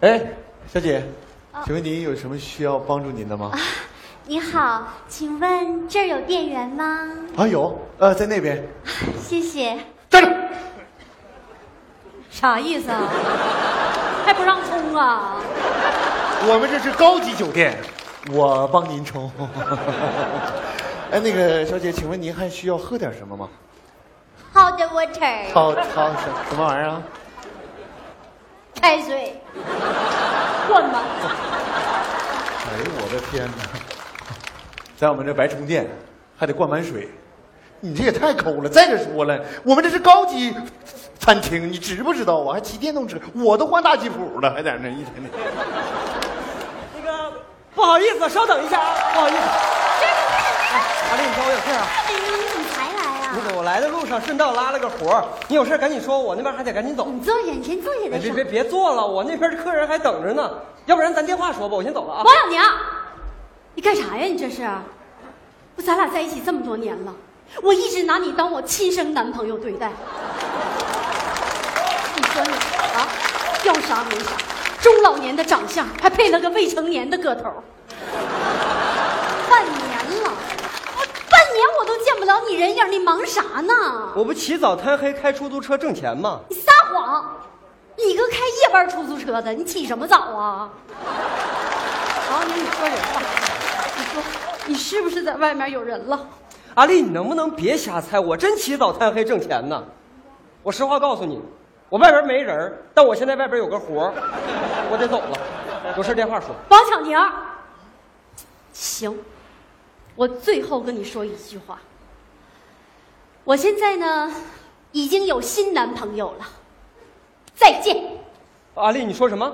哎，小姐，请问您有什么需要帮助您的吗？你好，请问这儿有店员吗？啊，有，呃，在那边。谢谢。站住。啥意思啊？还不让冲啊？我们这是高级酒店，我帮您冲。哎，那个小姐，请问您还需要喝点什么吗？Hot water，好好什什么玩意儿啊？开水。灌吧。哎呦我的天哪！在我们这白充电，还得灌满水，你这也太抠了。再者说了，我们这是高级餐厅，你知不知道啊？还骑电动车，我都换大吉普了，还在那一天天。那个不好意思，稍等一下啊，不好意思。哎，阿丽，你找我有事啊？哎，你怎么来啊？那个我来的路上顺道拉了个活儿，你有事赶紧说，我那边还得赶紧走。你坐下，你先坐下哎，再说。别别别坐了，我那边客人还等着呢，要不然咱电话说吧，我先走了啊。王小娘，你干啥呀？你这是？不，咱俩在一起这么多年了，我一直拿你当我亲生男朋友对待。你说你啊，要啥没啥，中老年的长相，还配了个未成年的个头。半年了，我半年我都见不了你人影，你忙啥呢？我不起早贪黑开出租车挣钱吗？你撒谎！你个开夜班出租车的，你起什么早啊？王宁，你说人话，你说你是不是在外面有人了？阿丽，你能不能别瞎猜？我真起早贪黑挣钱呢。我实话告诉你，我外边没人，但我现在外边有个活儿，我得走了。有事电话说。王巧宁，行，我最后跟你说一句话。我现在呢，已经有新男朋友了，再见。阿丽，你说什么？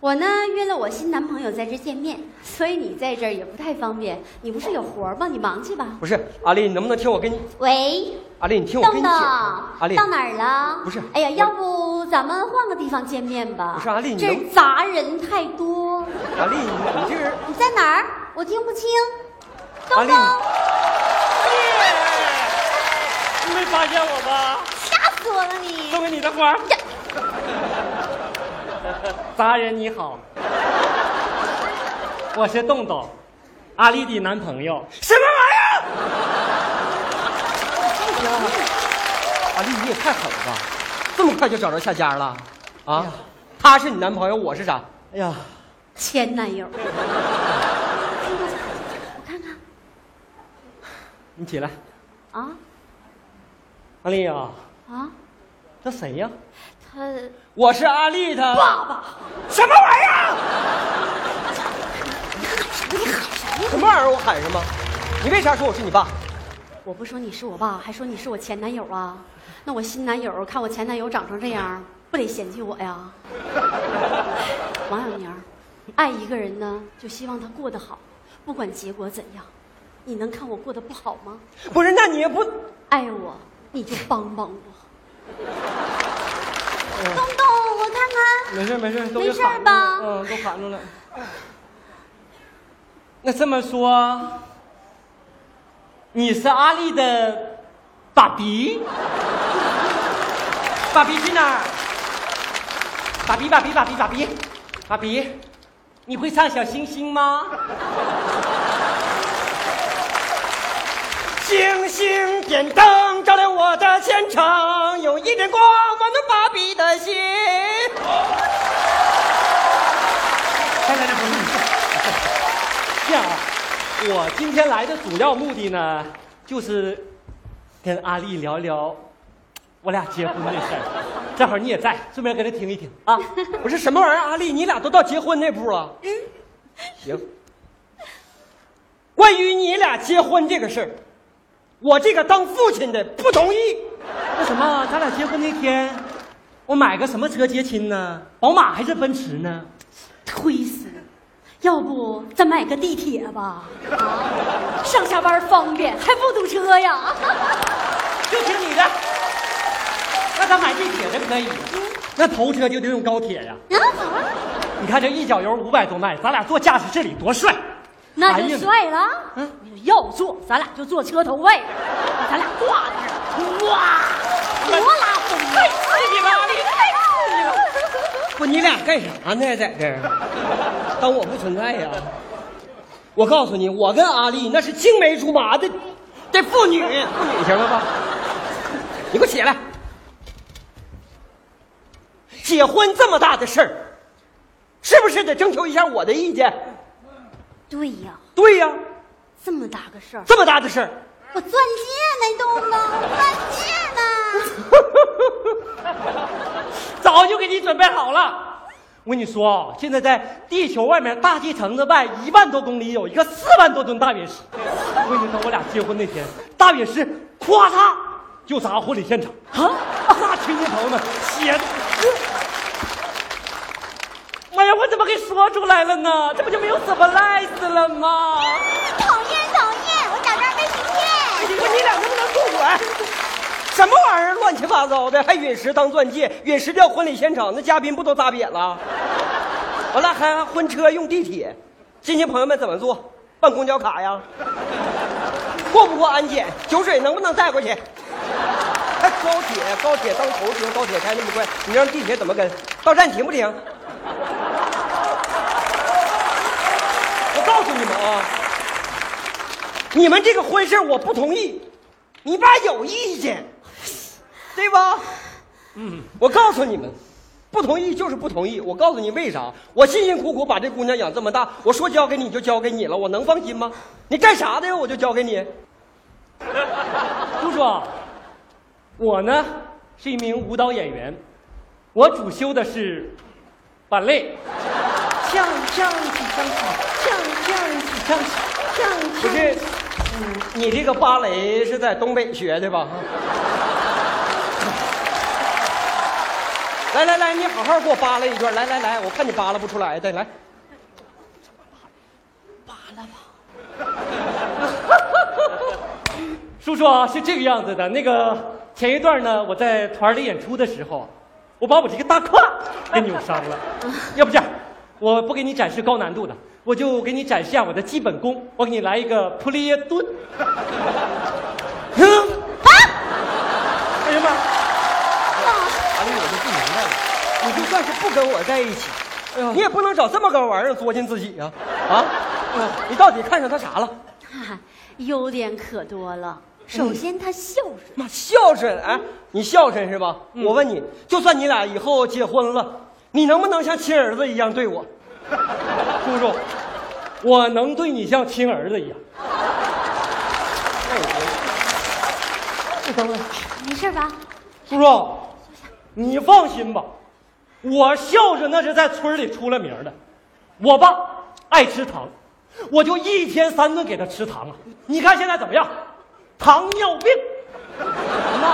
我呢约了我新男朋友在这见面，所以你在这儿也不太方便。你不是有活儿吗？你忙去吧。不是，阿丽，你能不能听我跟你？喂，阿丽，你听我跟东你讲。东，阿丽，到哪儿了？不是哎呀，要不咱们换个地方见面吧？不是阿丽你这杂人太多。阿丽，你你这人，你在哪儿？我听不清。东东，发现我吧？吓死我了你！送给你的花儿。杂 人你好，我是洞洞，阿丽的男朋友。什么玩意儿？阿丽，你也太狠了吧！这么快就找着下家了？啊？他是你男朋友，我是啥？哎呀，前男友，我看看你起来，啊阿丽呀、啊，这谁呀？他我是阿丽他爸爸，什么玩意儿？你喊什么什么玩意儿？我喊什么？你为啥说我是你爸？我不说你是我爸，还说你是我前男友啊？那我新男友看我前男友长成这样，不得嫌弃我呀？王小宁儿，爱一个人呢，就希望他过得好，不管结果怎样。你能看我过得不好吗？不是，那你也不……爱我，你就帮帮我。东东，我看看。没事没事，都没事吧，嗯，都喊住了。那这么说，你是阿丽的爸比？爸比去哪儿？爸比爸比爸比爸比，爸比，你会唱小星星吗？星星点灯照亮我的前程，有一点光温暖芭比的心。来来来，不是你是，这样啊，我今天来的主要目的呢，就是跟阿丽聊聊我俩结婚的事儿。正好你也在，顺便跟他听一听啊。不是什么玩意儿，阿丽，你俩都到结婚那步了？嗯 行。关于你俩结婚这个事儿，我这个当父亲的不同意。那什么，咱俩结婚那天，我买个什么车接亲呢？宝马还是奔驰呢？推死！要不咱买个地铁吧？啊，上下班方便，还不堵车呀？就听你的。那咱买地铁的可以，那头车就得用高铁呀。啊，好啊，你看这一脚油五百多迈，咱俩坐驾驶室里多帅！那就帅了。嗯，要坐咱俩就坐车头位，咱俩挂在这儿，哇，多拉风！太刺激了，你太刺激了！不，你俩干啥呢？在这儿当我不存在呀？我告诉你，我跟阿丽那是青梅竹马的的父女，父女行了吧？你给我起来！结婚这么大的事儿，是不是得征求一下我的意见？对呀，对呀，这么大个事儿，这么大的事儿，我钻戒呢，你懂吗？钻戒呢？早就给你准备好了。我跟你说啊，现在在地球外面大气层子外一万多公里有一个四万多吨大陨石。我跟你说，我俩结婚那天，大陨石咵嚓就砸婚礼现场啊！那亲戚朋友们血的，哎呀，我怎么给说出来了呢？这不就没有 surprise 了吗？讨厌讨厌，我假装没听见。你说你俩能不能住管？什么玩意儿，乱七八糟的，还陨石当钻戒，陨石掉婚礼现场，那嘉宾不都砸瘪了？完了还婚车用地铁，亲戚朋友们怎么做？办公交卡呀？过不过安检？酒水能不能带过去？还高铁，高铁当头车，高铁开那么快，你让地铁怎么跟？到站停不停？我告诉你们啊，你们这个婚事我不同意，你爸有意见，对吧？嗯，我告诉你们，不同意就是不同意。我告诉你为啥？我辛辛苦苦把这姑娘养这么大，我说交给你就交给你了，我能放心吗？你干啥的呀？我就交给你。叔叔，我呢是一名舞蹈演员，我主修的是芭蕾。锵锵起锵起，锵锵起锵起，锵锵。不是，嗯，你这个芭蕾是在东北学的吧？来来来，你好好给我扒拉一段。来来来，我看你扒拉不出来的，来。扒拉吧叔叔啊，是这个样子的。那个前一段呢，我在团里演出的时候，我把我这个大胯给扭伤了。要不这样，我不给你展示高难度的，我就给你展示下我的基本功。我给你来一个普利耶蹲。嗯啊！哎呀妈！阿丽，我就不明白了，你就算是不跟我在一起，哎呀，你也不能找这么个玩意儿作践自己呀！啊，哎你到底看上他啥了？哈，优点可多了。首先，他孝顺。妈，孝顺哎，你孝顺是吧？我问你，就算你俩以后结婚了，你能不能像亲儿子一样对我？叔叔，我能对你像亲儿子一样。你等等，没事吧？叔叔，你放心吧，我孝顺那是在村里出了名的。我爸爱吃糖，我就一天三顿给他吃糖啊。你看现在怎么样？糖尿病，那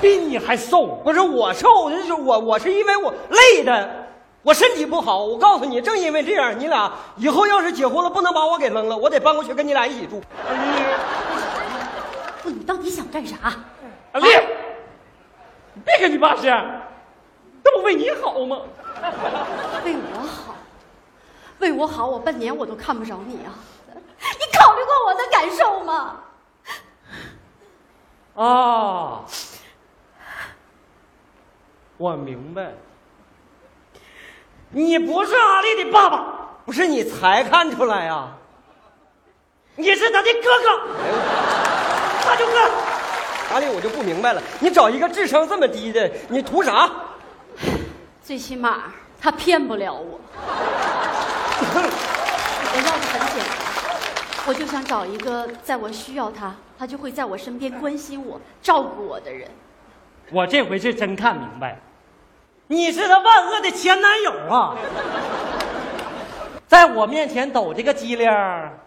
比你还瘦。不是我瘦，就是我我是因为我累的，我身体不好。我告诉你，正因为这样，你俩以后要是结婚了，不能把我给扔了，我得搬过去跟你俩一起住。不，你到底想干啥？阿丽，你别跟你爸这样，这不为你好吗？为我好，为我好，我半年我都看不着你啊！你考虑过我的感受吗？啊，我明白，你不是阿丽的爸爸，不是你才看出来呀、你是他的哥哥，大舅哥。阿丽，我就不明白了，你找一个智商这么低的，你图啥？最起码他骗不了我。我要的很简单，我就想找一个在我需要他，他就会在我身边关心我、照顾我的人。我这回是真看明白了，你是他万恶的前男友啊！在我面前抖这个机灵儿，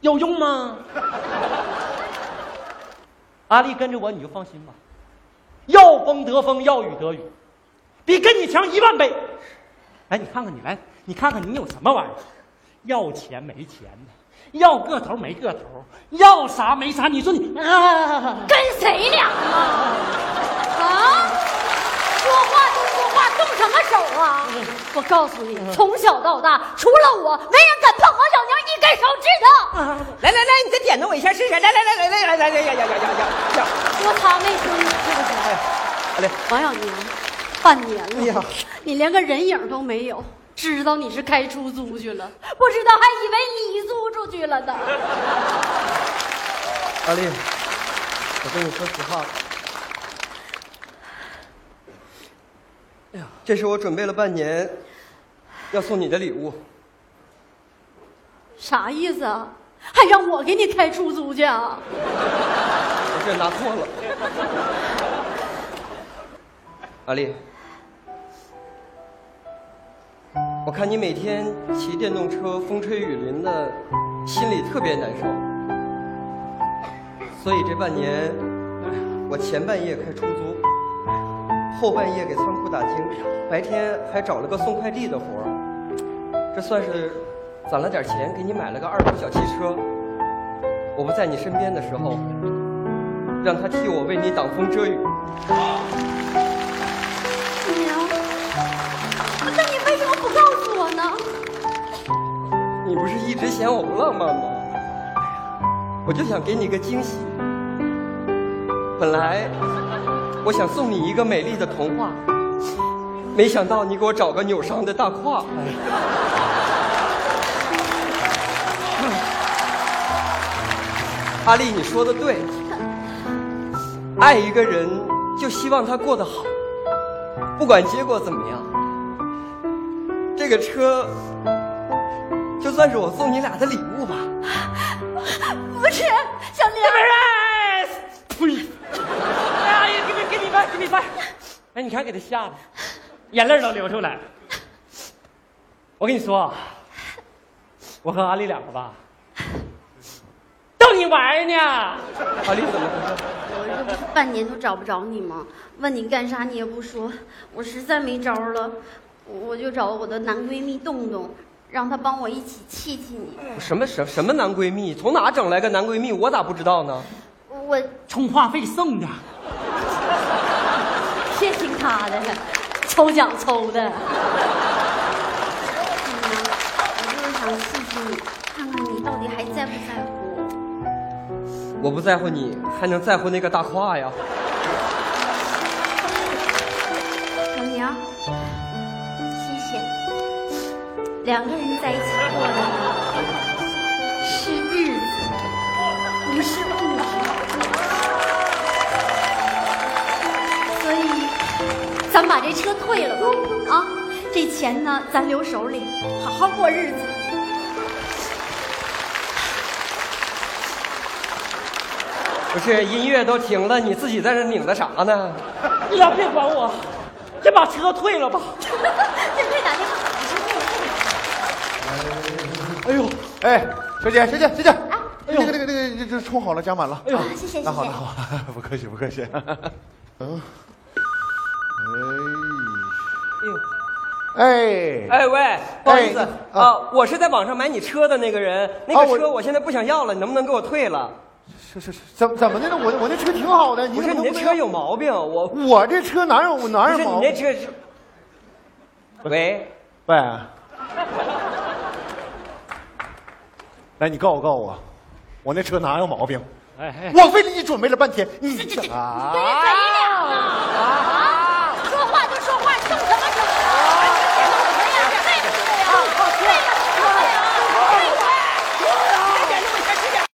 有用吗？阿丽跟着我你就放心吧，要风得风，要雨得雨，比跟你强一万倍。哎，你看看你来，你看看你有什么玩意儿？要钱没钱的，要个头没个头，要啥没啥。你说你啊？跟谁俩啊？啊！说话，什么手啊？我告诉你，从小到大，除了我，没人敢碰黄小娘一根手指头。来来来，你再点弄我一下试试。来来来来来来来来呀呀呀呀呀！说他没听你，是不是？阿丽，王小娘，半年了，你连个人影都没有，知道你是开出租去了，不知道还以为你租出去了呢。阿丽，我跟你说实话，哎呀，这是我准备了半年要送你的礼物。啥意思啊？还让我给你开出租去啊？我这拿错了。阿丽，我看你每天骑电动车风吹雨淋的，心里特别难受。所以这半年，我前半夜开出租，后半夜给仓库打更，白天还找了个送快递的活儿。这算是攒了点钱，给你买了个二手小汽车。我不在你身边的时候，让他替我为你挡风遮雨。娘，那你为什么不告诉我呢？你不是一直嫌我不浪漫吗？我就想给你个惊喜。本来我想送你一个美丽的童话，没想到你给我找个扭伤的大胯。阿丽，你说的对，爱一个人就希望他过得好，不管结果怎么样。这个车就算是我送你俩的礼物吧。哎，你看给他吓的，眼泪都流出来。我跟你说，我和阿丽两个吧，逗你玩呢。阿丽怎么回事？我这不是半年都找不着你吗？问你干啥你也不说，我实在没招了，我就找我的男闺蜜洞洞，让他帮我一起气气你。什么什什么男闺蜜？从哪整来个男闺蜜？我咋不知道呢？我充话费送的。他的，抽奖抽的。我就是想试试你，看看你到底还在不在乎我。我不在乎你，还能在乎那个大胯呀？小娘，谢谢。两个人在一起过的呢是日子，不是物质。把这车退了吧，啊，这钱呢咱留手里，好好过日子。不是，音乐都停了，你自己在这拧的啥呢？你俩别管我，先把车退了吧。这退打电话，哎呦，哎，小姐，小姐，小姐，哎那个那个那个，这这充好了，加满了。哎呦谢，谢谢谢那好，那谢。好，不客气，不客气。嗯，哎呦，哎，哎喂，不好意思哎啊，我是在网上买你车的那个人，那个车我现在不想要了，你能不能给我退了？是是是，怎怎么的呢？我我那车挺好的，不是怎么能能你那车有毛病，我我这车哪有哪有毛病？你那车是。喂，喂，来，你告诉告诉我，我那车哪有毛病？哎哎，我为了你准备了半天，你这这这，啊